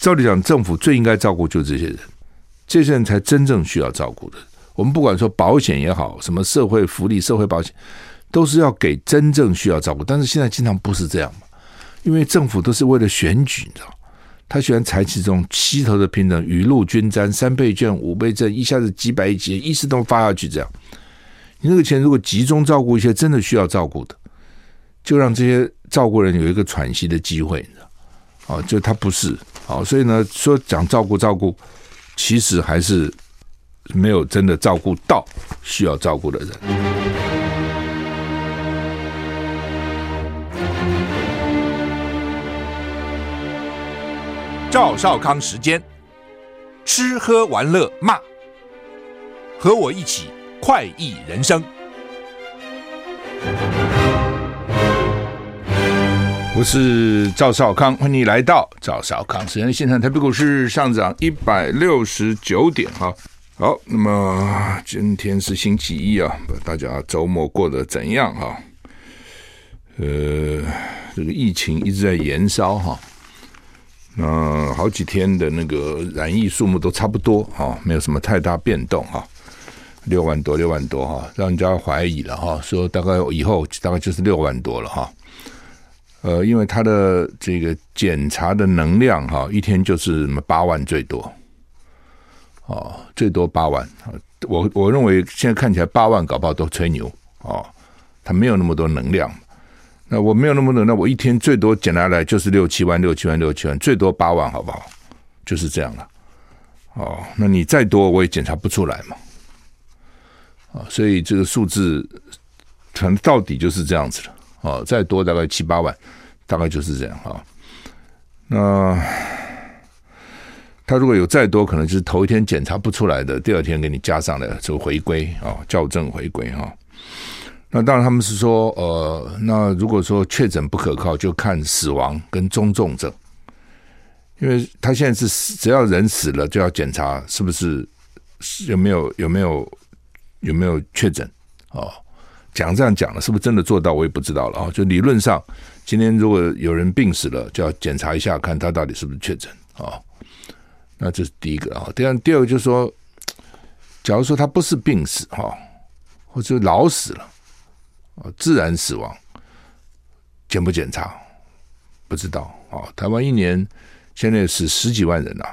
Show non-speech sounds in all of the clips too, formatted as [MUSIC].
照理讲，政府最应该照顾就是这些人，这些人才真正需要照顾的。我们不管说保险也好，什么社会福利、社会保险，都是要给真正需要照顾。但是现在经常不是这样嘛，因为政府都是为了选举，你知道，他喜欢采取这种七头的平等、雨露均沾、三倍券、五倍证，一下子几百亿、几亿，一次都发下去，这样。你那个钱如果集中照顾一些真的需要照顾的，就让这些照顾人有一个喘息的机会，你知道？哦，就他不是。好，所以呢，说讲照顾照顾，其实还是没有真的照顾到需要照顾的人。赵少康时间，吃喝玩乐骂，和我一起快意人生。我是赵少康，欢迎来到赵少康时间。现场台北股市上涨一百六十九点哈。好，那么今天是星期一啊，大家周末过得怎样哈？呃，这个疫情一直在延烧哈，那好几天的那个染疫数目都差不多哈，没有什么太大变动哈，六万多，六万多哈，让人家怀疑了哈，说大概以后大概就是六万多了哈。呃，因为他的这个检查的能量哈，一天就是八万最多，哦，最多八万。我我认为现在看起来八万搞不好都吹牛哦，他没有那么多能量。那我没有那么多，那我一天最多检查来就是六七万，六七万，六七万，最多八万，好不好？就是这样了。哦，那你再多我也检查不出来嘛。啊，所以这个数字，可能到底就是这样子了。哦，再多大概七八万，大概就是这样哈。那他如果有再多，可能就是头一天检查不出来的，第二天给你加上来，就回归啊，校正回归哈。那当然他们是说，呃，那如果说确诊不可靠，就看死亡跟中重症，因为他现在是只要人死了就要检查是不是有没有有没有有没有确诊哦。讲这样讲了，是不是真的做到？我也不知道了啊。就理论上，今天如果有人病死了，就要检查一下，看他到底是不是确诊啊。那这是第一个啊。第二，第二个就是说，假如说他不是病死哈，或者老死了，啊自然死亡，检不检查？不知道啊。台湾一年现在死十几万人呐，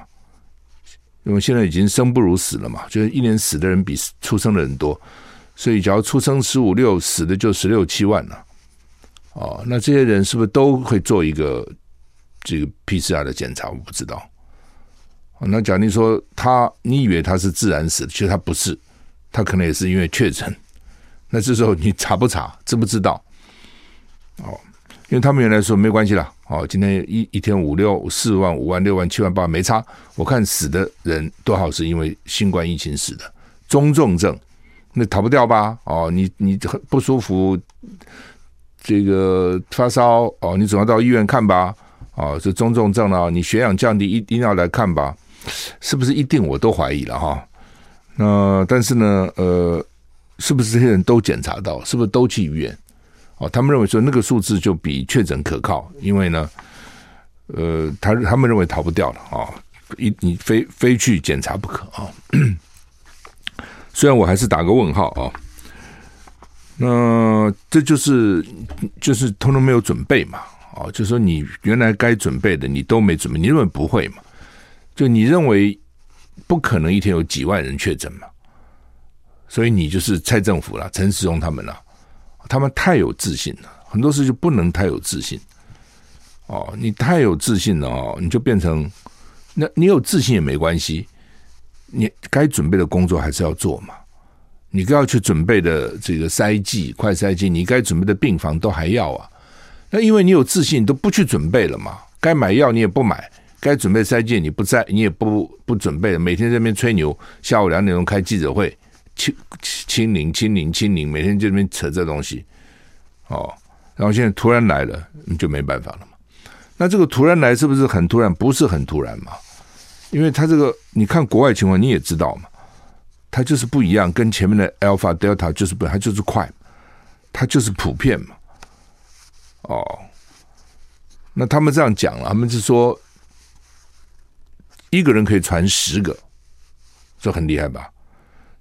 因为现在已经生不如死了嘛，就是一年死的人比出生的人多。所以，假如出生十五六，死的就十六七万了，哦，那这些人是不是都会做一个这个 PCR 的检查？我不知道。那假定说他，你以为他是自然死，其实他不是，他可能也是因为确诊。那这时候你查不查，知不知道？哦，因为他们原来说没关系了，哦，今天一一天五六四万五万六万七万八万没差。我看死的人多少是因为新冠疫情死的，中重症。那逃不掉吧？哦，你你很不舒服，这个发烧哦，你总要到医院看吧？哦，这中重症了，你血氧降低，一一定要来看吧？是不是一定？我都怀疑了哈。那但是呢，呃，是不是这些人都检查到？是不是都去医院？哦，他们认为说那个数字就比确诊可靠，因为呢，呃，他他们认为逃不掉了啊，一你非非去检查不可啊。虽然我还是打个问号啊，那这就是就是通通没有准备嘛，啊，就说你原来该准备的你都没准备，你认为不会嘛？就你认为不可能一天有几万人确诊嘛？所以你就是蔡政府了，陈时中他们了，他们太有自信了，很多事就不能太有自信哦，你太有自信了哦，你就变成那你有自信也没关系。你该准备的工作还是要做嘛？你该要去准备的这个筛剂、快筛剂，你该准备的病房都还要啊。那因为你有自信，都不去准备了嘛。该买药你也不买，该准备筛剂你不在，你也不不准备。每天在那边吹牛，下午两点钟开记者会，清清零、清零、清零，每天就在那边扯这东西。哦，然后现在突然来了，你就没办法了嘛。那这个突然来是不是很突然？不是很突然嘛。因为它这个，你看国外情况，你也知道嘛，它就是不一样，跟前面的 Alpha、Delta 就是不，它就是快，它就是普遍嘛。哦，那他们这样讲了，他们是说，一个人可以传十个，这很厉害吧？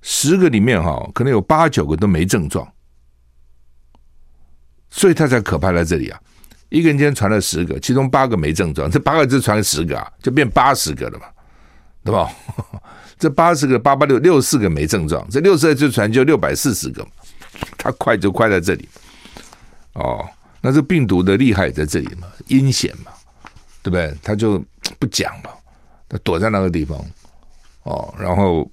十个里面哈，可能有八九个都没症状，所以他才可怕在这里啊！一个人今天传了十个，其中八个没症状，这八个就传了十个啊，就变八十个了嘛，对吧？[LAUGHS] 这八十个八八六六四个没症状，这六十个就传就六百四十个，[LAUGHS] 他快就快在这里哦。那这病毒的厉害在这里嘛，阴险嘛，对不对？他就不讲嘛，他躲在那个地方哦，然后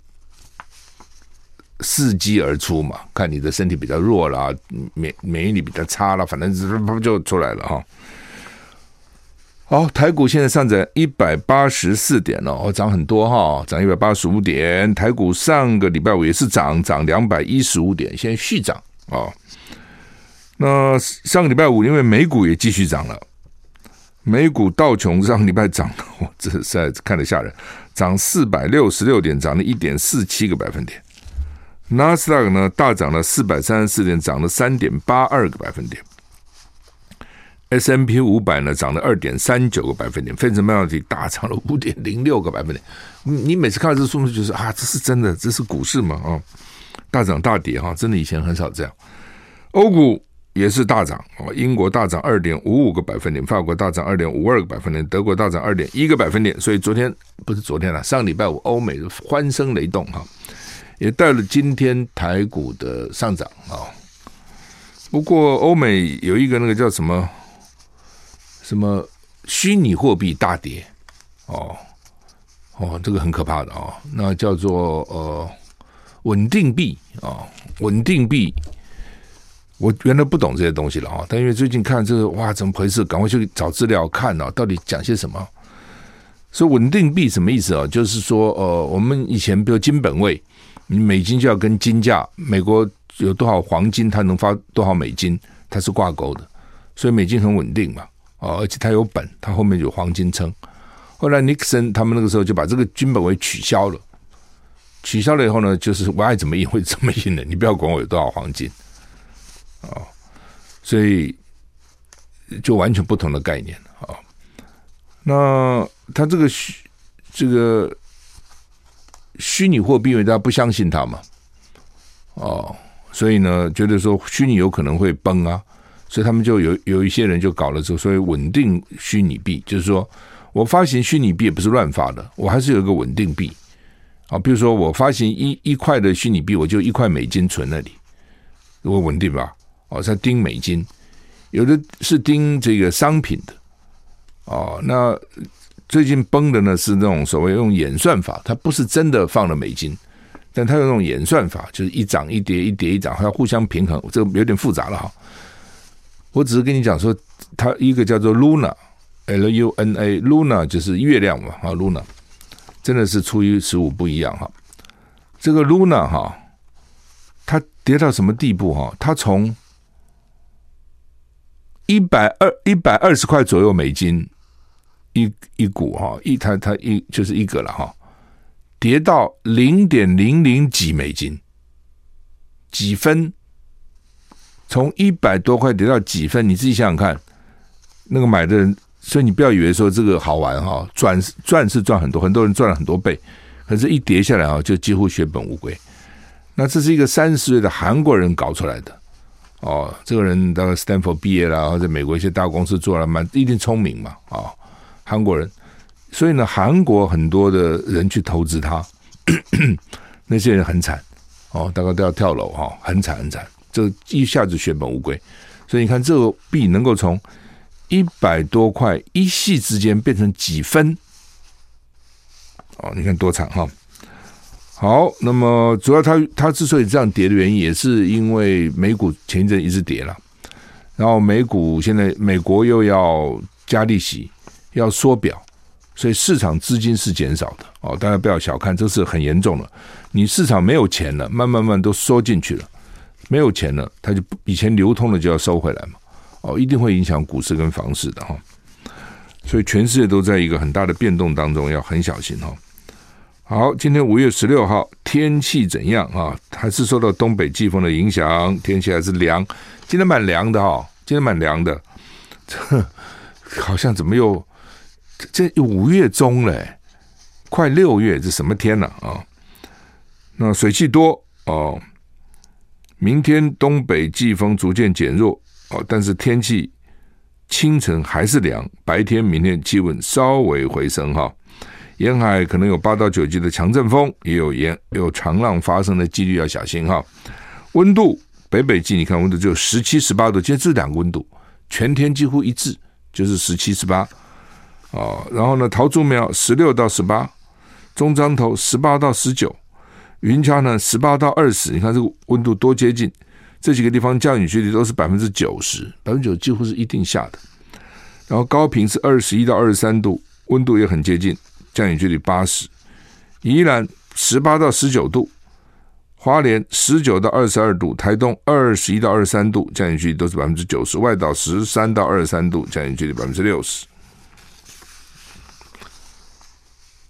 伺机而出嘛，看你的身体比较弱啦，免免疫力比较差了，反正就就出来了哈。好，台股现在上涨一百八十四点哦，涨很多哈，涨一百八十五点。台股上个礼拜五也是涨，涨两百一十五点，现在续涨啊。那上个礼拜五，因为美股也继续涨了，美股道琼上个礼拜涨了，[LAUGHS] 我，这实在看得吓人，涨四百六十六点，涨了一点四七个百分点。纳斯达克呢大涨了四百三十四点，涨了三点八二个百分点。S M P 五百呢涨了二点三九个百分点，费城半导体大涨了五点零六个百分点。你你每次看到这数字，就是啊，这是真的，这是股市嘛？啊，大涨大跌哈，真的以前很少这样。欧股。也是大涨哦，英国大涨二点五五个百分点，法国大涨二点五二个百分点，德国大涨二点一个百分点。所以昨天不是昨天了，上礼拜五欧美欢声雷动哈，也带了今天台股的上涨啊。不过欧美有一个那个叫什么什么虚拟货币大跌哦哦，这个很可怕的哦，那叫做呃稳定币啊，稳定币。我原来不懂这些东西了啊，但因为最近看这个，哇，怎么回事？赶快去找资料看啊，到底讲些什么？所以稳定币什么意思啊？就是说，呃，我们以前比如金本位，你美金就要跟金价，美国有多少黄金，它能发多少美金，它是挂钩的，所以美金很稳定嘛，哦，而且它有本，它后面有黄金撑。后来尼克森他们那个时候就把这个金本位取消了，取消了以后呢，就是我爱怎么印会怎么印的，你不要管我有多少黄金。哦，所以就完全不同的概念啊。那他这个虚这个虚拟货币，因为大家不相信他嘛，哦，所以呢，觉得说虚拟有可能会崩啊，所以他们就有有一些人就搞了这个所谓稳定虚拟币，就是说我发行虚拟币也不是乱发的，我还是有一个稳定币啊。比如说我发行一一块的虚拟币，我就一块美金存那里，如果稳定吧。哦，在盯美金，有的是盯这个商品的，哦，那最近崩的呢是那种所谓用演算法，它不是真的放了美金，但它有那种演算法，就是一涨一跌，一跌一涨，还要互相平衡，这个有点复杂了哈。我只是跟你讲说，它一个叫做 Luna，L U N A，Luna 就是月亮嘛，啊，Luna 真的是初一十五不一样哈。这个 Luna 哈，它跌到什么地步哈？它从一百二一百二十块左右美金一一股哈，一它它一就是一个了哈，跌到零点零零几美金，几分，从一百多块跌到几分，你自己想想看，那个买的人，所以你不要以为说这个好玩哈，赚赚是赚很多，很多人赚了很多倍，可是一跌下来啊，就几乎血本无归。那这是一个三十岁的韩国人搞出来的。哦，这个人大概 Stanford 毕业了，或者美国一些大公司做了，蛮一定聪明嘛。啊、哦，韩国人，所以呢，韩国很多的人去投资他，[COUGHS] 那些人很惨哦，大概都要跳楼哈、哦，很惨很惨，这一下子血本无归。所以你看，这个币能够从一百多块一系之间变成几分，哦，你看多惨哈。好，那么主要它它之所以这样跌的原因，也是因为美股前一阵一直跌了，然后美股现在美国又要加利息，要缩表，所以市场资金是减少的哦。大家不要小看，这是很严重的。你市场没有钱了，慢慢慢都缩进去了，没有钱了，它就以前流通的就要收回来嘛。哦，一定会影响股市跟房市的哈。所以全世界都在一个很大的变动当中，要很小心哈。好，今天五月十六号，天气怎样啊？还是受到东北季风的影响，天气还是凉。今天蛮凉的哈，今天蛮凉的。这 [LAUGHS] 好像怎么又这五月中嘞？快六月，这什么天了啊，啊？那水汽多哦。明天东北季风逐渐减弱哦，但是天气清晨还是凉，白天明天气温稍微回升哈。沿海可能有八到九级的强阵风，也有沿有长浪发生的几率要小心哈。温度北北基你看温度只有十七十八度，今天这两个温度全天几乎一致，就是十七十八哦。然后呢，桃竹苗十六到十八，中彰投十八到十九。云嘉呢，十八到二十，你看这个温度多接近，这几个地方降雨几率都是百分之九十，百分之九几乎是一定下的。然后高屏是二十一到二十三度，温度也很接近，降雨几率八十。宜兰十八到十九度，花莲十九到二十二度，台东二十一到二十三度，降雨几率都是百分之九十。外岛十三到二十三度，降雨几率百分之六十。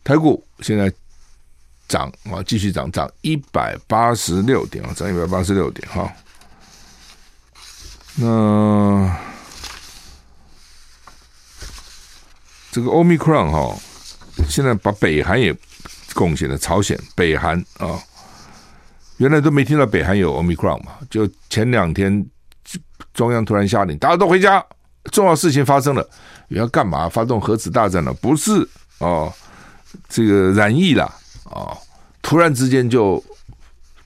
台股现在。涨啊，继续涨，涨一百八十六点啊，涨一百八十六点哈。那这个 Omicron 哈，现在把北韩也贡献了，朝鲜、北韩啊，原来都没听到北韩有 Omicron 嘛，就前两天中央突然下令，大家都回家，重要事情发生了，要干嘛？发动核子大战了？不是哦，这个染疫了。哦，突然之间就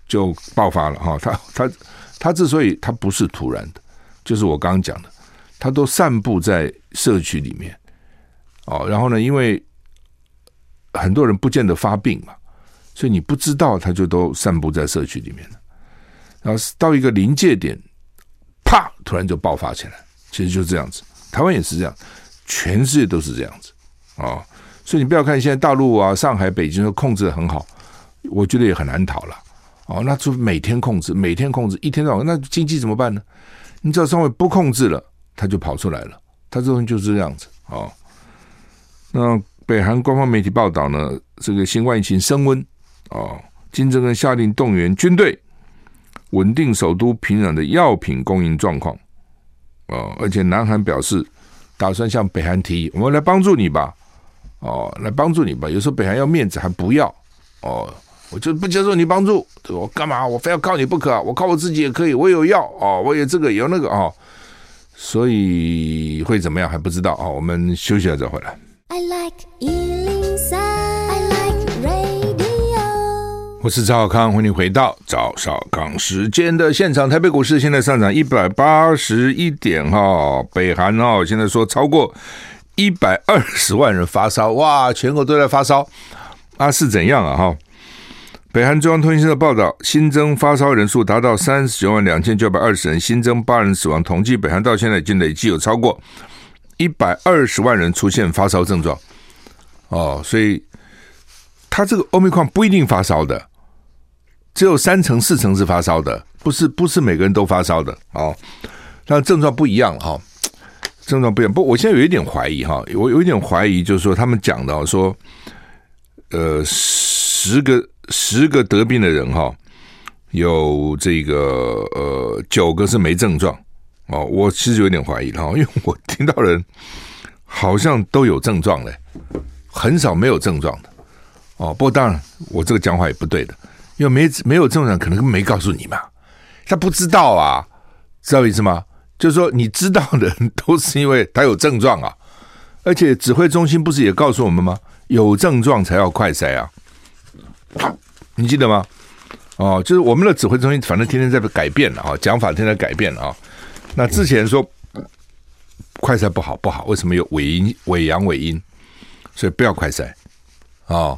就爆发了哈，他他他之所以他不是突然的，就是我刚刚讲的，他都散布在社区里面哦，然后呢，因为很多人不见得发病嘛，所以你不知道，他就都散布在社区里面了，然后到一个临界点，啪，突然就爆发起来，其实就是这样子，台湾也是这样，全世界都是这样子啊。哦所以你不要看现在大陆啊、上海、北京都控制的很好，我觉得也很难逃了。哦，那就每天控制，每天控制，一天到晚，那经济怎么办呢？你只要稍微不控制了，它就跑出来了。它这东西就是这样子。哦，那北韩官方媒体报道呢，这个新冠疫情升温。哦，金正恩下令动员军队，稳定首都平壤的药品供应状况。哦，而且南韩表示打算向北韩提议，我们来帮助你吧。哦，来帮助你吧。有时候北韩要面子还不要哦，我就不接受你帮助，我干嘛？我非要靠你不可？我靠我自己也可以，我有药哦，我有这个有那个哦，所以会怎么样还不知道哦。我们休息了再回来。I like 103, I like radio。我是赵少康，欢迎回到赵少康时间的现场。台北股市现在上涨一百八十一点哈、哦，北韩哦，现在说超过。一百二十万人发烧，哇！全国都在发烧，啊，是怎样啊？哈，北韩中央通讯社报道，新增发烧人数达到三十九万两千九百二十人，新增八人死亡。统计，北韩到现在已经累计有超过一百二十万人出现发烧症状。哦，所以他这个欧米矿不一定发烧的，只有三成四成是发烧的，不是不是每个人都发烧的。哦，但症状不一样哈。症状不一样，不，我现在有一点怀疑哈，我有一点怀疑，就是说他们讲到说，呃，十个十个得病的人哈，有这个呃九个是没症状哦，我其实有点怀疑哈，[LAUGHS] 因为我听到人好像都有症状嘞，很少没有症状的哦。不过当然，我这个讲话也不对的，因为没没有症状，可能没告诉你嘛，他不知道啊，知道意思吗？就是说，你知道的都是因为他有症状啊，而且指挥中心不是也告诉我们吗？有症状才要快筛啊，你记得吗？哦，就是我们的指挥中心，反正天天在改变了啊，讲法天天改变啊。那之前说快筛不好不好，为什么有伪阴、伪阳、伪阴？所以不要快筛啊。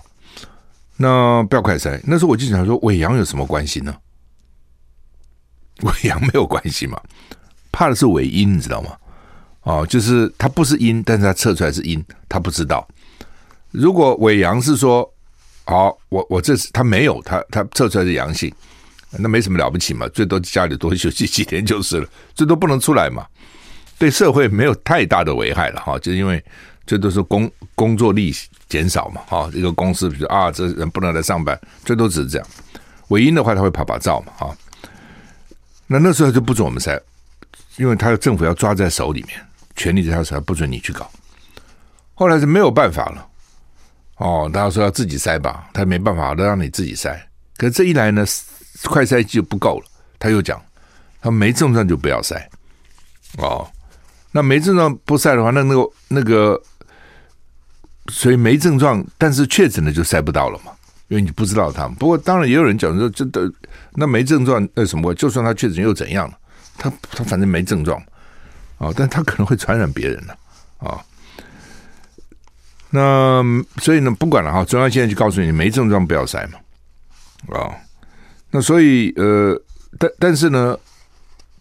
那不要快筛，那时候我就想说，伪阳有什么关系呢？[LAUGHS] 伪阳没有关系嘛。怕的是伪阴，你知道吗？哦，就是他不是阴，但是他测出来是阴，他不知道。如果伪阳是说，好，我我这次他没有，他他测出来是阳性，那没什么了不起嘛，最多家里多休息几天就是了，最多不能出来嘛，对社会没有太大的危害了哈，就是因为这都是工工作力减少嘛，哈，一个公司比如啊，这人不能来上班，最多只是这样。伪阴的话，他会拍拍照嘛，哈，那那时候就不准我们筛。因为他的政府要抓在手里面，权力在他手上，不准你去搞。后来是没有办法了，哦，大家说要自己筛吧，他没办法，都让你自己筛。可这一来呢，快筛就不够了。他又讲，他没症状就不要筛。哦，那没症状不筛的话，那那个那个，所以没症状但是确诊的就筛不到了嘛，因为你不知道他。不过当然也有人讲说，真的那没症状那什么，就算他确诊又怎样了？他他反正没症状，啊，但他可能会传染别人呢，啊。那所以呢，不管了哈，中央现在就告诉你，没症状不要塞嘛，啊，那所以呃，但但是呢，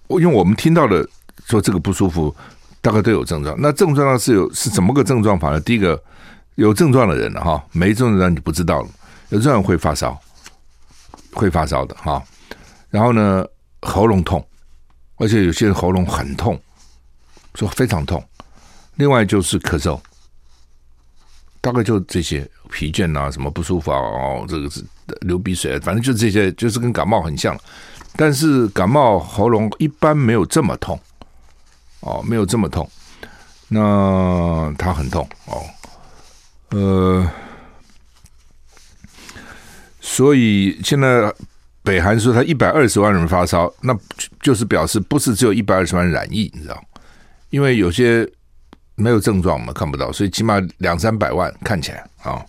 我因为我们听到的说这个不舒服，大概都有症状。那症状呢是有是怎么个症状法呢？第一个有症状的人呢，哈，没症状你不知道了，有症状会发烧，会发烧的哈。然后呢，喉咙痛，而且有些人喉咙很痛，说非常痛。另外就是咳嗽。大概就这些疲倦啊，什么不舒服啊，哦，这个是流鼻水，反正就这些，就是跟感冒很像。但是感冒喉咙一般没有这么痛，哦，没有这么痛。那他很痛哦，呃，所以现在北韩说他一百二十万人发烧，那就是表示不是只有一百二十万人染疫，你知道？因为有些。没有症状嘛，看不到，所以起码两三百万看起来啊、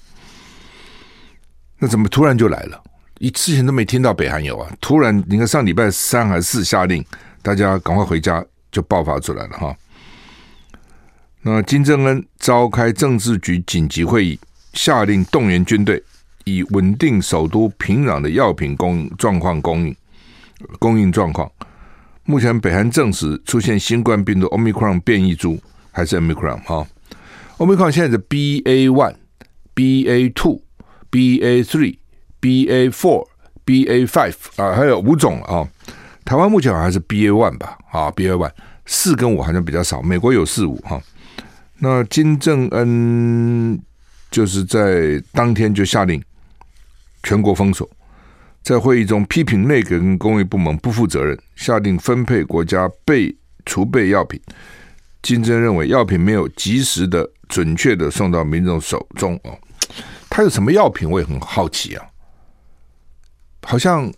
那怎么突然就来了？一之前都没听到北韩有啊，突然你看上礼拜三还是四下令大家赶快回家，就爆发出来了哈、那金正恩召开政治局紧急会议，下令动员军队，以稳定首都平壤的药品供状况供应供应状况。目前北韩证实出现新冠病毒 Omicron 变异株。还是 Omicron 哈，Omicron 现在是 BA one、BA two、BA three、BA four、BA five 啊，还有五种啊。台湾目前好像是 BA one 吧，啊，BA one 四跟五好像比较少，美国有四五哈。那金正恩就是在当天就下令全国封锁，在会议中批评内阁跟工业部门不负责任，下令分配国家备储备药品。金正认为药品没有及时的、准确的送到民众手中哦。他有什么药品？我也很好奇啊。好像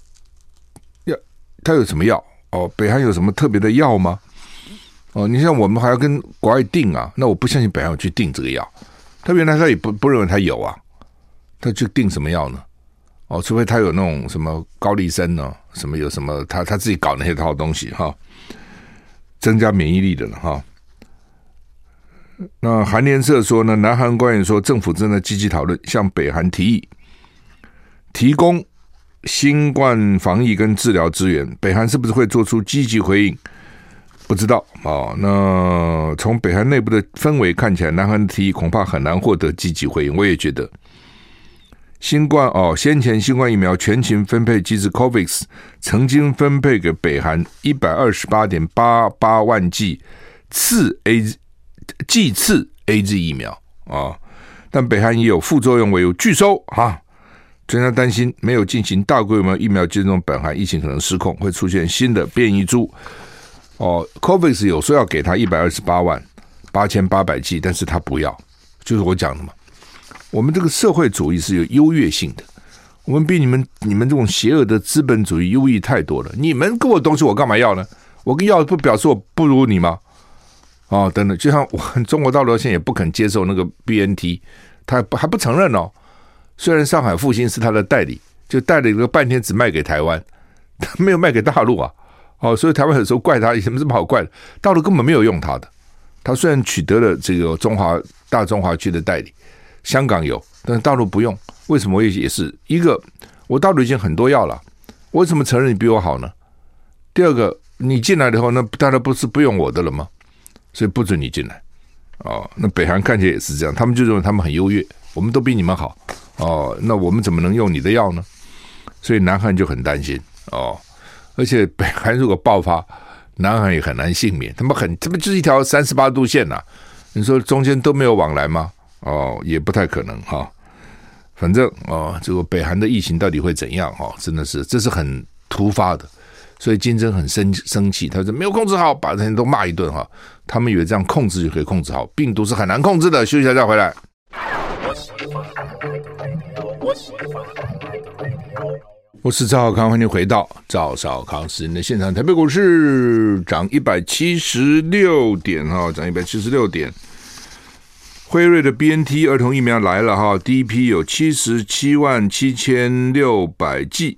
药，他有什么药？哦，北韩有什么特别的药吗？哦，你像我们还要跟国外订啊，那我不相信北韩去订这个药。他原来他也不不认为他有啊，他去订什么药呢？哦，除非他有那种什么高丽参呢，什么有什么他他自己搞那些套东西哈，增加免疫力的了哈。那韩联社说呢，南韩官员说，政府正在积极讨论向北韩提议提供新冠防疫跟治疗资源，北韩是不是会做出积极回应？不知道啊。那从北韩内部的氛围看起来，南韩的提议恐怕很难获得积极回应。我也觉得，新冠哦，先前新冠疫苗全勤分配机制 COVAX 曾经分配给北韩一百二十八点八八万剂次 A。剂次 A Z 疫苗啊，但北韩也有副作用，为有拒收啊。专家担心没有进行大规模疫苗接种，北韩疫情可能失控，会出现新的变异株。哦，COVAX 有说要给他一百二十八万八千八百剂，但是他不要，就是我讲的嘛。我们这个社会主义是有优越性的，我们比你们你们这种邪恶的资本主义优异太多了。你们给我东西，我干嘛要呢？我跟要不表示我不如你吗？哦，等等，就像我中国大陆现在也不肯接受那个 BNT，他还不还不承认哦。虽然上海复兴是他的代理，就代理了半天，只卖给台湾，他没有卖给大陆啊。哦，所以台湾有时候怪他，有什么这么好怪的？大陆根本没有用他的。他虽然取得了这个中华大中华区的代理，香港有，但是大陆不用。为什么？我也也是一个，我大陆已经很多药了，为什么承认你比我好呢？第二个，你进来以后，那大家不是不用我的了吗？所以不准你进来，哦，那北韩看起来也是这样，他们就认为他们很优越，我们都比你们好，哦，那我们怎么能用你的药呢？所以南韩就很担心，哦，而且北韩如果爆发，南韩也很难幸免，他们很，他们就是一条三十八度线呐、你说中间都没有往来吗？哦，也不太可能哈、反正哦，这个北韩的疫情到底会怎样？哈、哦，真的是这是很突发的。所以金正很生生气，他说没有控制好，把人都骂一顿哈。他们以为这样控制就可以控制好，病毒是很难控制的。休息一下再回来。我是赵少康，欢迎回到赵少康时间的现场。台北股市涨一百七十六点哈，涨一百七十六点。辉瑞的 BNT 儿童疫苗来了哈，第一批有七十七万七千六百剂，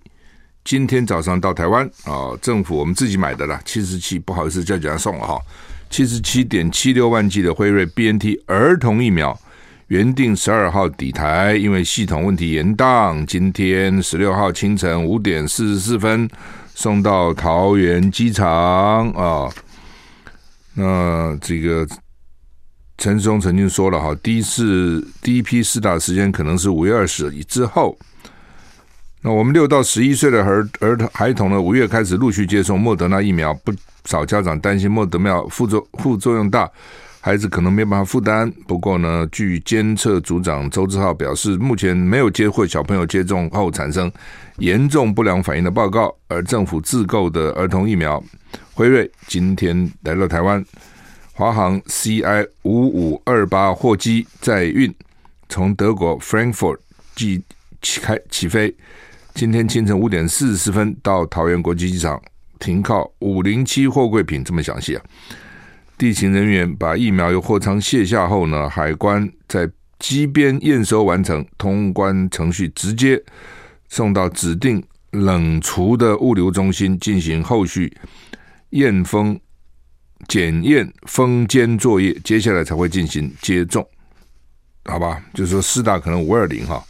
今天早上到台湾啊，政府我们自己买的啦，七十七，不好意思叫人家送了哈，七十七点七六万剂的辉瑞 BNT 儿童疫苗。原定十二号抵台，因为系统问题延宕，今天十六号清晨五点四十四分送到桃园机场啊。那这个陈松曾经说了哈，第一次第一批试打时间可能是五月二十日之后。那我们六到十一岁的儿儿童孩童呢，五月开始陆续接种莫德纳疫苗，不少家长担心莫德纳副作副作用大。孩子可能没办法负担，不过呢，据监测组长周志浩表示，目前没有接获小朋友接种后产生严重不良反应的报告。而政府自购的儿童疫苗辉瑞今天来到台湾，华航 CI 五五二八货机载运，从德国 Frankfurt 起开起飞，今天清晨五点四十分到桃园国际机场停靠五零七货柜品，这么详细啊！地勤人员把疫苗由货舱卸下后呢，海关在机边验收完成，通关程序直接送到指定冷储的物流中心进行后续验封、检验、封监作业，接下来才会进行接种，好吧？就是说，四大可能五二零哈。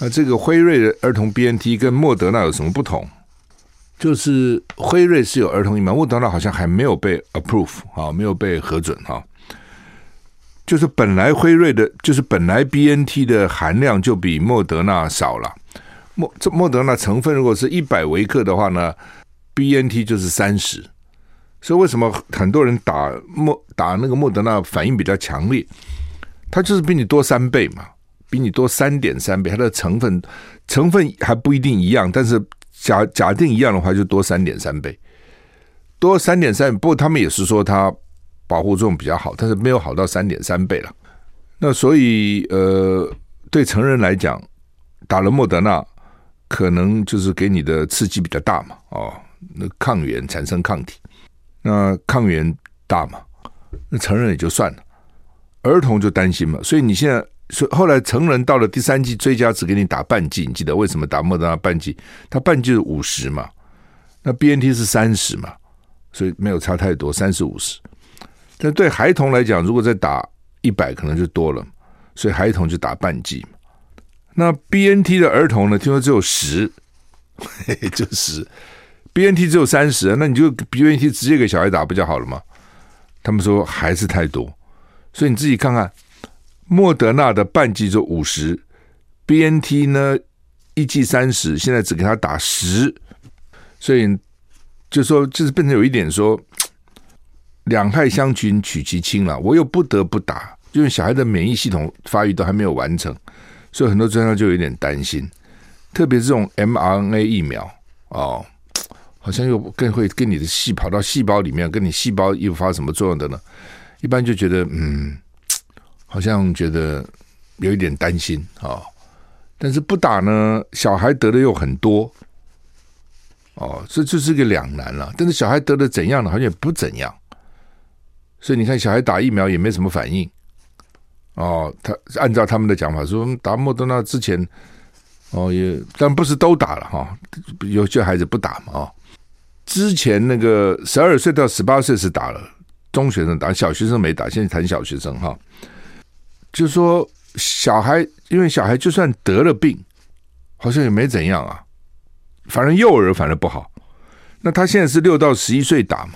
那这个辉瑞的儿童 BNT 跟莫德纳有什么不同？就是辉瑞是有儿童疫苗，莫德纳好像还没有被 approve 啊，没有被核准哈。就是本来辉瑞的，就是本来 BNT 的含量就比莫德纳少了。莫这莫德纳成分如果是一百微克的话呢，BNT 就是三十。所以为什么很多人打莫打那个莫德纳反应比较强烈？它就是比你多三倍嘛，比你多三点三倍，它的成分成分还不一定一样，但是。假假定一样的话，就多三点三倍，多三点三。不过他们也是说它保护作用比较好，但是没有好到三点三倍了。那所以呃，对成人来讲，打了莫德纳可能就是给你的刺激比较大嘛，哦，那抗原产生抗体，那抗原大嘛，那成人也就算了，儿童就担心嘛。所以你现在。所以后来成人到了第三剂追加，只给你打半剂，你记得为什么打莫德纳半剂？它半剂是五十嘛，那 BNT 是三十嘛，所以没有差太多，三十五十。但对孩童来讲，如果再打一百，可能就多了，所以孩童就打半剂。那 BNT 的儿童呢？听说只有十，嘿嘿，就十。BNT 只有三十，那你就 BNT 直接给小孩打不就好了吗？他们说还是太多，所以你自己看看。莫德纳的半剂就五十，BNT 呢一剂三十，现在只给他打十，所以就说就是变成有一点说两害相权取其轻了。我又不得不打，因为小孩的免疫系统发育都还没有完成，所以很多专家就有点担心，特别是这种 mRNA 疫苗哦，好像又更会跟你的细跑到细胞里面，跟你细胞又发什么作用的呢？一般就觉得嗯。好像觉得有一点担心啊，但是不打呢，小孩得的又很多，哦，这就是个两难了。但是小孩得的怎样呢？好像也不怎样，所以你看，小孩打疫苗也没什么反应。哦，他按照他们的讲法说，打莫德纳之前，哦也，但不是都打了哈，有些孩子不打嘛啊。之前那个十二岁到十八岁是打了，中学生打，小学生没打。现在谈小学生哈。就说，小孩因为小孩就算得了病，好像也没怎样啊。反正幼儿反而不好。那他现在是六到十一岁打嘛？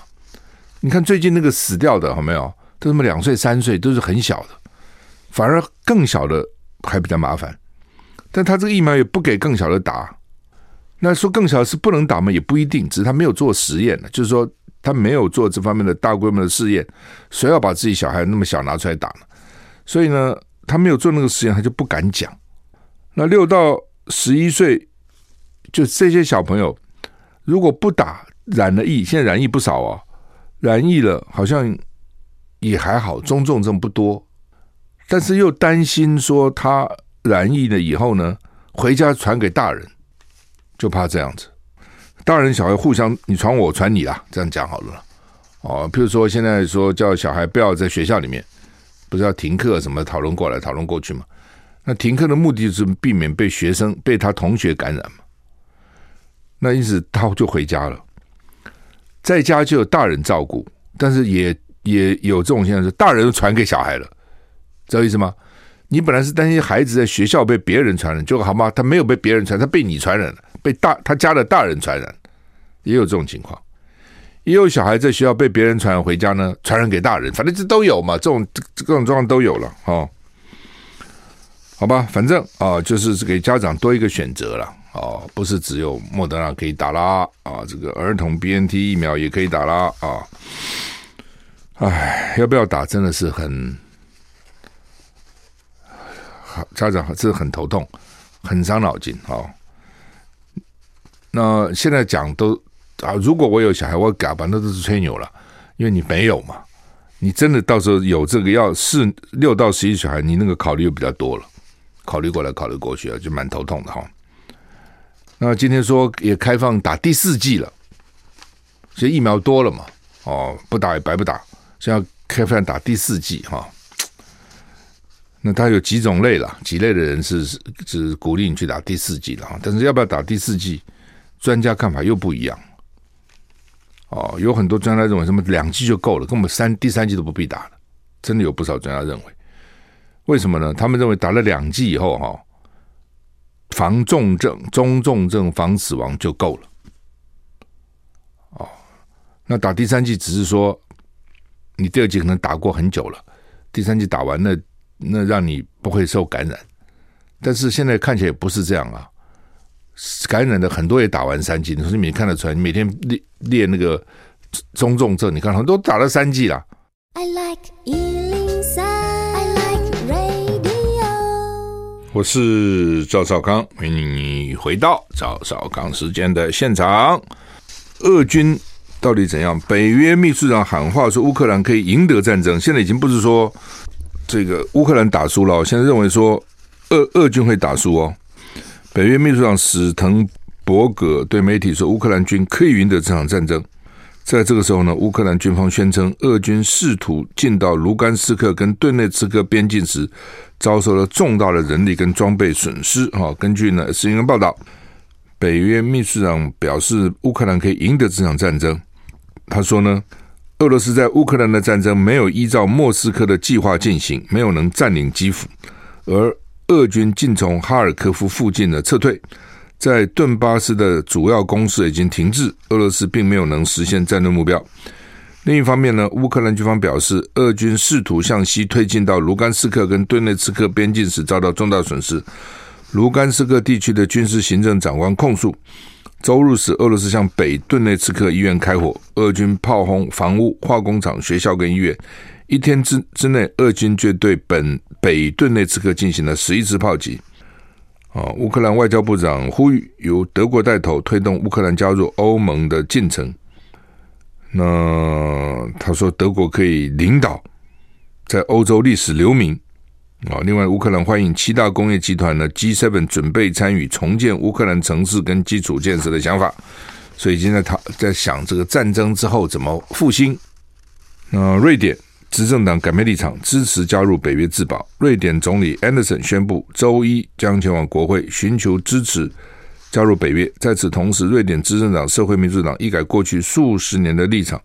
你看最近那个死掉的，有没有？都什么两岁、三岁，都是很小的。反而更小的还比较麻烦。但他这个疫苗也不给更小的打。那说更小是不能打吗？也不一定，只是他没有做实验。就是说，他没有做这方面的大规模的试验。谁要把自己小孩那么小拿出来打呢？所以呢，他没有做那个实验，他就不敢讲。那六到十一岁，就这些小朋友，如果不打染了疫，现在染疫不少哦，染疫了好像也还好，中重症不多，但是又担心说他染疫了以后呢，回家传给大人，就怕这样子。大人小孩互相你传我，传你啦，这样讲好了。哦，譬如说现在说叫小孩不要在学校里面，不是要停课什么讨论过来讨论过去嘛？那停课的目的就是避免被学生被他同学感染嘛。那因此他就回家了，在家就有大人照顾，但是也也有这种现象，是大人传给小孩了，知道意思吗？你本来是担心孩子在学校被别人传染，结果好吗？他没有被别人传，他被你传染了，被大他家的大人传染，也有这种情况。也有小孩在学校被别人传染回家呢，传染给大人，反正这都有嘛，这种各种状况都有了哦。好吧，反正啊，就是给家长多一个选择了哦，不是只有莫德纳可以打啦啊，这个儿童 BNT 疫苗也可以打啦啊。哎，要不要打真的是很。家长是很头痛，很伤脑筋哦。那现在讲都啊，如果我有小孩，我搞吧，那都是吹牛了，因为你没有嘛。你真的到时候有这个要四六到十一小孩，你那个考虑又比较多了，考虑过来考虑过去啊，就蛮头痛的哈。那今天说也开放打第四剂了，所以疫苗多了嘛，哦，不打也白不打，现在开放打第四剂哈。那他有几种类了，几类的人是是鼓励你去打第四剂的哈，但是要不要打第四剂，专家看法又不一样。哦，有很多专家认为什么两剂就够了，根本三第三剂都不必打了，真的有不少专家认为。为什么呢？他们认为打了两剂以后哈，防重症、中重症、防死亡就够了。哦，那打第三剂只是说你第二剂可能打过很久了，第三剂打完了。那让你不会受感染，但是现在看起来也不是这样啊！感染的很多也打完三剂，你说你每天看得出来，你每天练练那个中重症，你看很多都打了三剂了。I like 103, I like radio。我是赵少康，欢迎你回到赵少康时间的现场。俄军到底怎样？北约秘书长喊话说，乌克兰可以赢得战争，现在已经不是说。这个乌克兰打输了，现在认为说俄俄军会打输哦。北约秘书长史滕伯格对媒体说，乌克兰军可以赢得这场战争。在这个时候呢，乌克兰军方宣称，俄军试图进到卢甘斯克跟顿内茨克边境时，遭受了重大的人力跟装备损失。哈，根据呢新闻报道，北约秘书长表示，乌克兰可以赢得这场战争。他说呢。俄罗斯在乌克兰的战争没有依照莫斯科的计划进行，没有能占领基辅，而俄军竟从哈尔科夫附近的撤退，在顿巴斯的主要攻势已经停滞，俄罗斯并没有能实现战略目标。另一方面呢，乌克兰军方表示，俄军试图向西推进到卢甘斯克跟顿内茨克边境时遭到重大损失。卢甘斯克地区的军事行政长官控诉。周日时，俄罗斯向北顿内茨克医院开火，俄军炮轰房屋、化工厂、学校跟医院。一天之之内，俄军就对本北顿内茨克进行了十一次炮击。啊，乌克兰外交部长呼吁由德国带头推动乌克兰加入欧盟的进程。那他说，德国可以领导在欧洲历史留名。啊，另外，乌克兰欢迎七大工业集团的 G7 准备参与重建乌克兰城市跟基础建设的想法，所以现在他在想这个战争之后怎么复兴。那瑞典执政党改变立场，支持加入北约自保。瑞典总理安德森宣布，周一将前往国会寻求支持加入北约。在此同时，瑞典执政党社会民主党一改过去数十年的立场，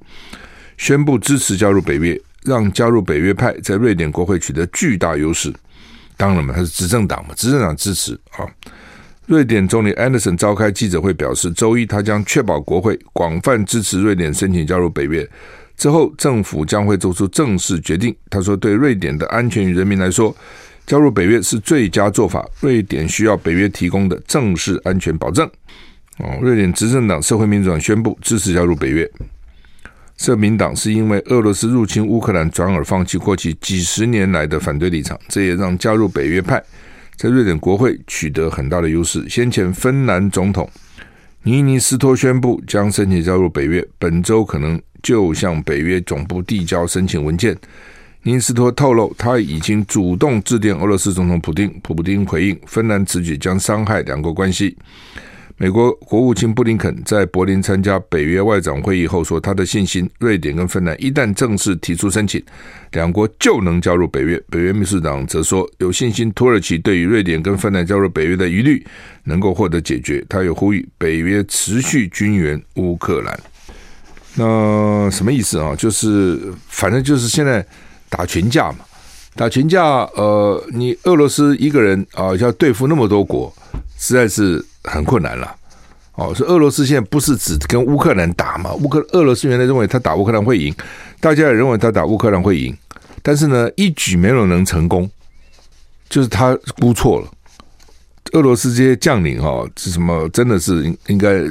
宣布支持加入北约。让加入北约派在瑞典国会取得巨大优势。当然嘛，他是执政党嘛，执政党支持啊。瑞典总理安德森召开记者会表示，周一他将确保国会广泛支持瑞典申请加入北约。之后，政府将会做出正式决定。他说：“对瑞典的安全与人民来说，加入北约是最佳做法。瑞典需要北约提供的正式安全保证。”哦，瑞典执政党社会民主党宣布支持加入北约。社民党是因为俄罗斯入侵乌克兰，转而放弃过去几十年来的反对立场，这也让加入北约派在瑞典国会取得很大的优势。先前芬兰总统尼尼斯托宣布将申请加入北约，本周可能就向北约总部递交申请文件，尼斯托透露，他已经主动致电俄罗斯总统普丁，普丁回应，芬兰此举将伤害两国关系。美国国务卿布林肯在柏林参加北约外长会议后说，他的信心，瑞典跟芬兰一旦正式提出申请，两国就能加入北约。北约秘书长则说，有信心土耳其对于瑞典跟芬兰加入北约的疑虑能够获得解决。他又呼吁北约持续军援乌克兰。那什么意思啊？就是反正就是现在打群架嘛，打群架。呃，你俄罗斯一个人啊，要对付那么多国，实在是。很困难了，哦，所以俄罗斯现在不是只跟乌克兰打嘛？乌克俄罗斯原来认为他打乌克兰会赢，大家也认为他打乌克兰会赢，但是呢，一举没有能成功，就是他估错了。俄罗斯这些将领哈，是什么？真的是应应该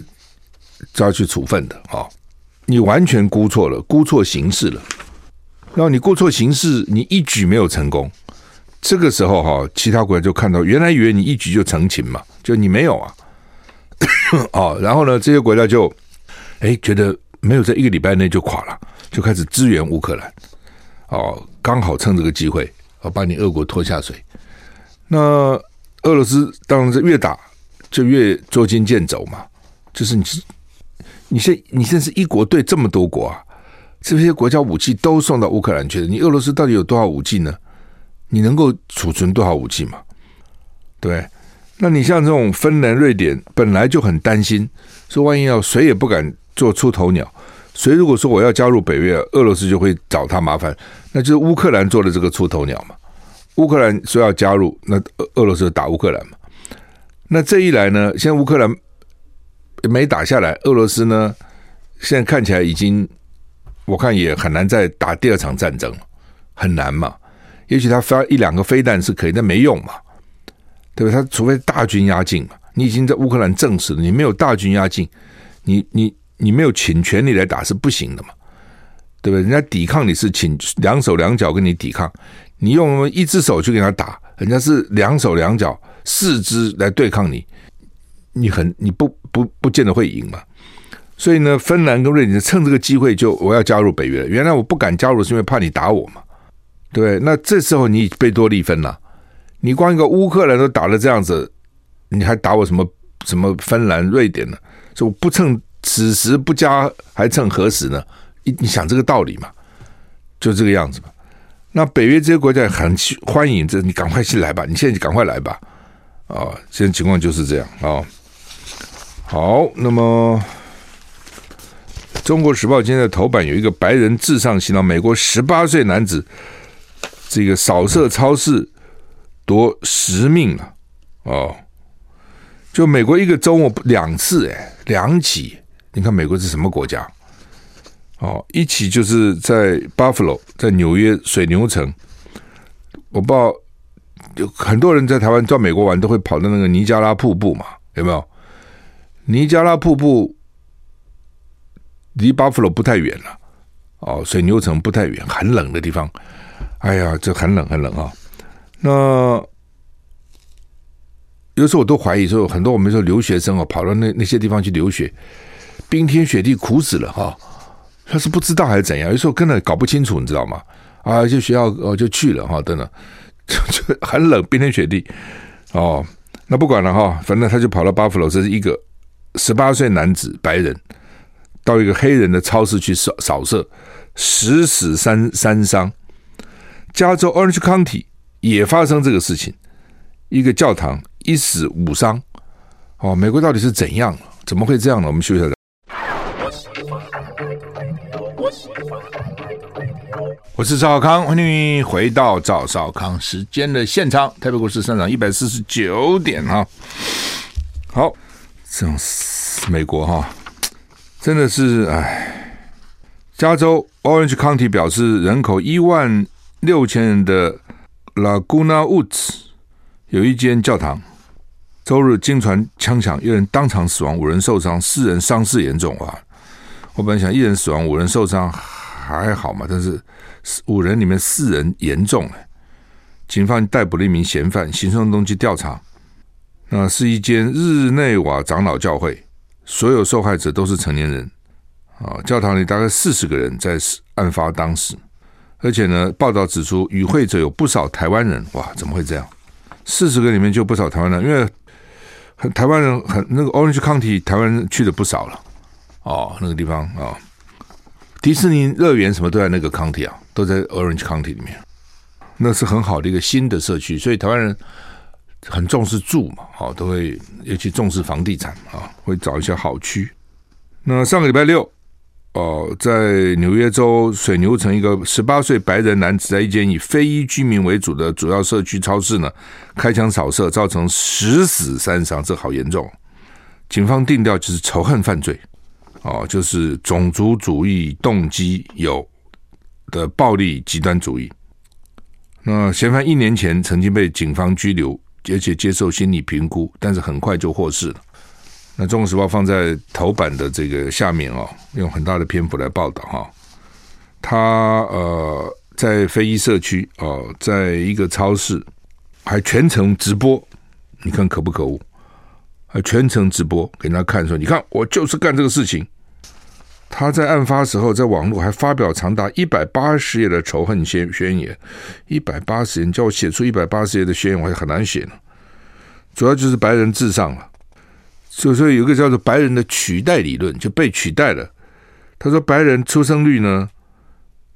抓去处分的啊！你完全估错了，估错形势了。然后你估错形势，你一举没有成功。这个时候哈，其他国家就看到，原来以为你一举就成擒嘛，就你没有啊，[COUGHS] 哦，然后呢，这些国家就哎觉得没有在一个礼拜内就垮了，就开始支援乌克兰，哦，刚好趁这个机会，哦，把你俄国拖下水。那俄罗斯当然是越打就越捉襟见肘嘛，就是你是你现你现在是一国对这么多国啊，这些国家武器都送到乌克兰去了，你俄罗斯到底有多少武器呢？你能够储存多少武器嘛？对，那你像这种芬兰、瑞典本来就很担心，说万一要谁也不敢做出头鸟，谁如果说我要加入北约，俄罗斯就会找他麻烦，那就是乌克兰做的这个出头鸟嘛。乌克兰说要加入，那俄俄罗斯打乌克兰嘛。那这一来呢，现在乌克兰没打下来，俄罗斯呢现在看起来已经，我看也很难再打第二场战争了，很难嘛。也许他发一两个飞弹是可以，但没用嘛，对不对？他除非大军压境嘛。你已经在乌克兰证实了，你没有大军压境，你你你没有请全力来打是不行的嘛，对不对？人家抵抗你是请两手两脚跟你抵抗，你用一只手去给他打，人家是两手两脚四肢来对抗你，你很你不不不见得会赢嘛。所以呢，芬兰跟瑞典趁这个机会就我要加入北约了。原来我不敢加入是因为怕你打我嘛。对，那这时候你贝多利分了，你光一个乌克兰都打了这样子，你还打我什么什么芬兰、瑞典呢？说我不趁此时不加，还趁何时呢？你你想这个道理嘛？就这个样子嘛。那北约这些国家很欢迎这，你赶快去来吧，你现在就赶快来吧。啊，现在情况就是这样啊。好，那么《中国时报》今天的头版有一个白人至上行动，美国十八岁男子。这个扫射超市夺十命了哦！就美国一个周末两次哎，两起。你看美国是什么国家？哦，一起就是在 Buffalo，在纽约水牛城。我不知道有很多人在台湾到美国玩都会跑到那个尼加拉瀑布嘛？有没有？尼加拉瀑布离 Buffalo 不太远了哦，水牛城不太远，很冷的地方。哎呀，这很冷很冷啊！那有时候我都怀疑说，很多我们说留学生哦，跑到那那些地方去留学，冰天雪地苦死了哈。他是不知道还是怎样？有时候根本搞不清楚，你知道吗？啊，就学校哦就去了哈，等等，就 [LAUGHS] 就很冷，冰天雪地哦。那不管了哈，反正他就跑到巴夫罗，这是一个十八岁男子白人，到一个黑人的超市去扫扫射，十死三三伤。加州 Orange County 也发生这个事情，一个教堂一死五伤。哦，美国到底是怎样？怎么会这样呢？我们休息一下。我是赵少康，欢迎回到赵少康时间的现场。台北股市上涨一百四十九点哈。好，这样美国哈，真的是哎。加州 Orange County 表示，人口一万。六千人的 Laguna Woods 有一间教堂，周日惊传枪响，一人当场死亡，五人受伤，四人伤势严重啊！我本来想一人死亡，五人受伤还好嘛，但是五人里面四人严重。警方逮捕了一名嫌犯，行凶动机调查。那是一间日内瓦长老教会，所有受害者都是成年人啊！教堂里大概四十个人在案发当时。而且呢，报道指出与会者有不少台湾人，哇，怎么会这样？四十个里面就不少台湾人，因为很台湾人很那个 Orange County 台湾人去的不少了，哦，那个地方啊、哦，迪士尼乐园什么都在那个 county 啊，都在 Orange County 里面，那是很好的一个新的社区，所以台湾人很重视住嘛，哦，都会尤其重视房地产啊、哦，会找一些好区。那上个礼拜六。哦，在纽约州水牛城，一个十八岁白人男子在一间以非裔居民为主的主要社区超市呢，开枪扫射，造成十死三伤，这好严重。警方定调就是仇恨犯罪，哦，就是种族主义动机有的暴力极端主义。那嫌犯一年前曾经被警方拘留，而且接受心理评估，但是很快就获释了。那《中国时报》放在头版的这个下面哦，用很大的篇幅来报道哈。他呃在非裔社区哦，在一个超市还全程直播，你看可不可恶？还全程直播给他看说，你看我就是干这个事情。他在案发时候在网络还发表长达一百八十页的仇恨宣宣言，一百八十页，叫我写出一百八十页的宣言，我还很难写呢。主要就是白人至上了。所以说，有一个叫做“白人的取代理论”就被取代了。他说，白人出生率呢，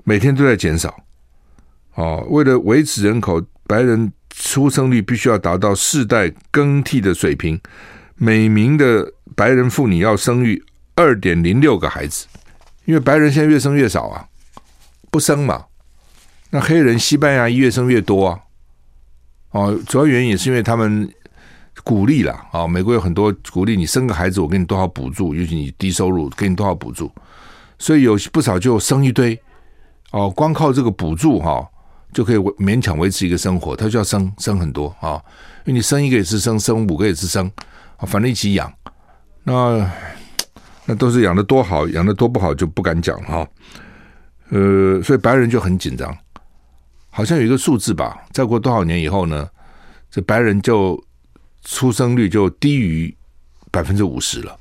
每天都在减少。哦，为了维持人口，白人出生率必须要达到世代更替的水平。每名的白人妇女要生育二点零六个孩子，因为白人现在越生越少啊，不生嘛。那黑人、西班牙越生越多啊。哦，主要原因也是因为他们。鼓励了啊！美国有很多鼓励你生个孩子，我给你多少补助，尤其你低收入，给你多少补助，所以有不少就生一堆哦，光靠这个补助哈，就可以勉强维持一个生活。他就要生生很多啊，因为你生一个也是生，生五个也是生，反正一起养。那那都是养的多好，养的多不好就不敢讲了哈。呃，所以白人就很紧张，好像有一个数字吧，再过多少年以后呢，这白人就。出生率就低于百分之五十了，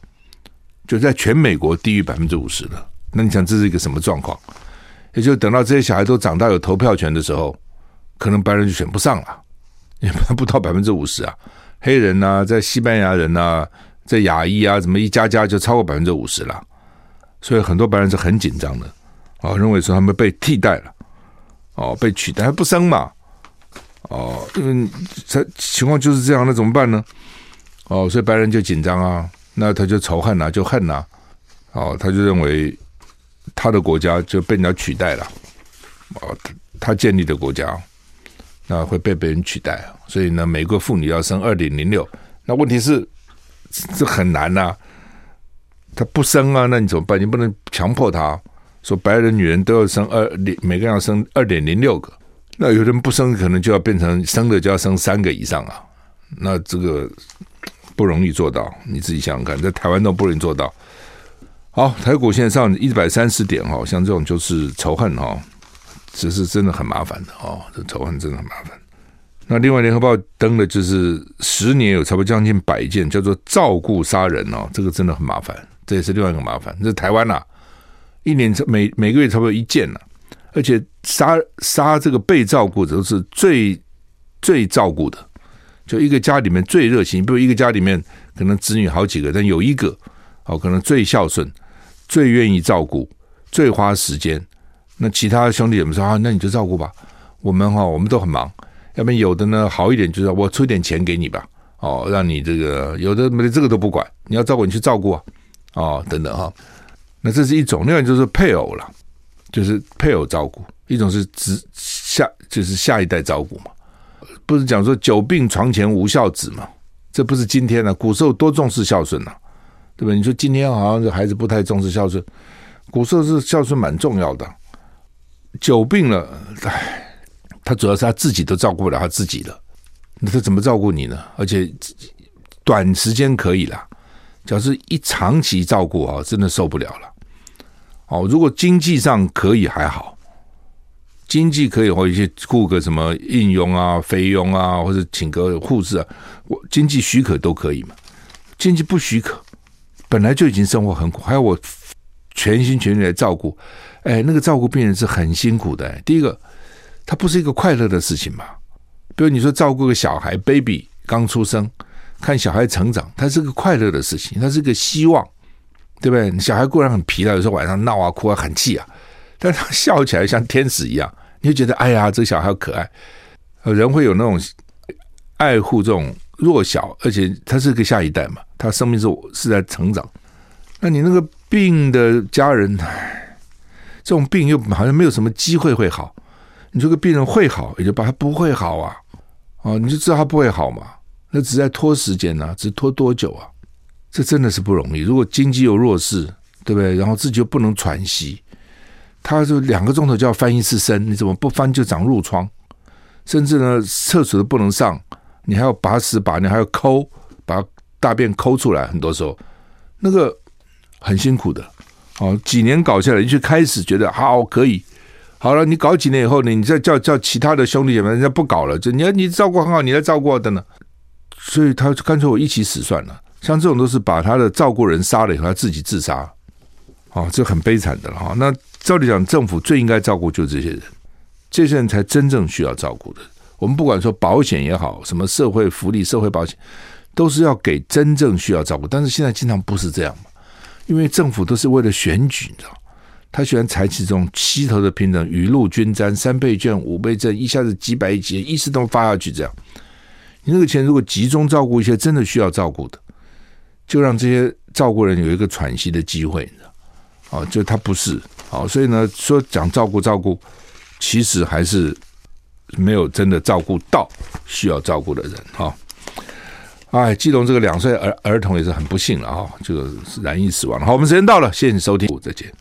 就在全美国低于百分之五十了。那你想这是一个什么状况？也就等到这些小孩都长大有投票权的时候，可能白人就选不上了，也不到百分之五十啊。黑人呐、在西班牙人呐、在亚裔啊，怎么一加加就超过百分之五十了？所以很多白人是很紧张的啊，认为说他们被替代了，哦，被取代还不生嘛。哦，因为他情况就是这样，那怎么办呢？哦，所以白人就紧张啊，那他就仇恨啊，就恨啊。哦，他就认为他的国家就被人家取代了。哦，他建立的国家，那会被别人取代。所以呢，每个妇女要生二点零六。那问题是这很难呐、他不生啊，那你怎么办？你不能强迫他说白人女人都要生二，每个人要生二点零六个。那有人不生，可能就要变成生的就要生三个以上啊，那这个不容易做到。你自己想想看，在台湾都不容易做到。好，台股现在上一百三十点哈，像这种就是仇恨哈，这是真的很麻烦的哦，这仇恨真的很麻烦。那另外，联合报登的就是十年有差不多将近百件叫做照顾杀人哦，这个真的很麻烦，这也是另外一个麻烦。这台湾呐、一年每每个月差不多一件呐、而且杀杀这个被照顾者是最最照顾的，就一个家里面最热心，比如一个家里面可能子女好几个，但有一个哦，可能最孝顺、最愿意照顾、最花时间。那其他兄弟怎么说啊，那你就照顾吧，我们哈我们都很忙。要不然有的呢好一点，就是我出点钱给你吧，哦，让你这个有的没的这个都不管，你要照顾你去照顾啊，哦等等哈。那这是一种，另外就是配偶了。就是配偶照顾，一种是子下，就是下一代照顾嘛。不是讲说久病床前无孝子嘛？这不是今天呢、啊，古时候多重视孝顺呐、啊，对吧？你说今天好像这孩子不太重视孝顺，古时候是孝顺蛮重要的。久病了，唉，他主要是他自己都照顾不了他自己了，那他怎么照顾你呢？而且短时间可以了，假如是一长期照顾啊，真的受不了了。哦，如果经济上可以还好，经济可以或一些雇个什么应佣啊、菲佣啊，或者请个护士啊，我经济许可都可以嘛。经济不许可，本来就已经生活很苦，还要我全心全意来照顾，哎，那个照顾病人是很辛苦的。第一个，它不是一个快乐的事情嘛。比如你说照顾个小孩，baby 刚出生，看小孩成长，它是个快乐的事情，它是个希望，对不对？小孩固然很疲劳，有时候晚上闹啊、哭啊、很气啊，但他笑起来像天使一样，你就觉得哎呀，这个小孩好可爱。人会有那种爱护这种弱小，而且他是个下一代嘛，他生命是是在成长。那你那个病的家人，这种病又好像没有什么机会会好。你这个病人会好，也就把他不会好啊，哦，你就知道他不会好嘛。那只在拖时间呐、啊，只拖多久啊？这真的是不容易。如果经济又弱势，对不对？然后自己又不能喘息，他就两个钟头就要翻一次身，你怎么不翻就长褥疮？甚至呢，厕所都不能上，你还要把屎把尿，还要抠，把大便抠出来。很多时候，那个。很辛苦的，哦，几年搞下来，你就开始觉得好可以，好了，你搞几年以后呢，你再叫叫其他的兄弟姐妹，人家不搞了，就你要你照顾很好，你来照顾的呢，所以他干脆我一起死算了。像这种都是把他的照顾人杀了以后，他自己自杀，哦，这很悲惨的了哈。那照理讲，政府最应该照顾就是这些人，这些人才真正需要照顾的。我们不管说保险也好，什么社会福利、社会保险，都是要给真正需要照顾，但是现在经常不是这样嘛。因为政府都是为了选举，你知道，他喜欢采取这种七头的平等，雨露均沾，三倍券、五倍券，一下子几百亿、几亿，一次都发下去，这样，你那个钱如果集中照顾一些真的需要照顾的，就让这些照顾人有一个喘息的机会，你知道，啊，就他不是，好，所以呢，说讲照顾照顾，其实还是没有真的照顾到需要照顾的人，哈。哎，基隆这个两岁儿儿童也是很不幸了啊，就是染疫死亡。好，我们时间到了，谢谢你收听，再见。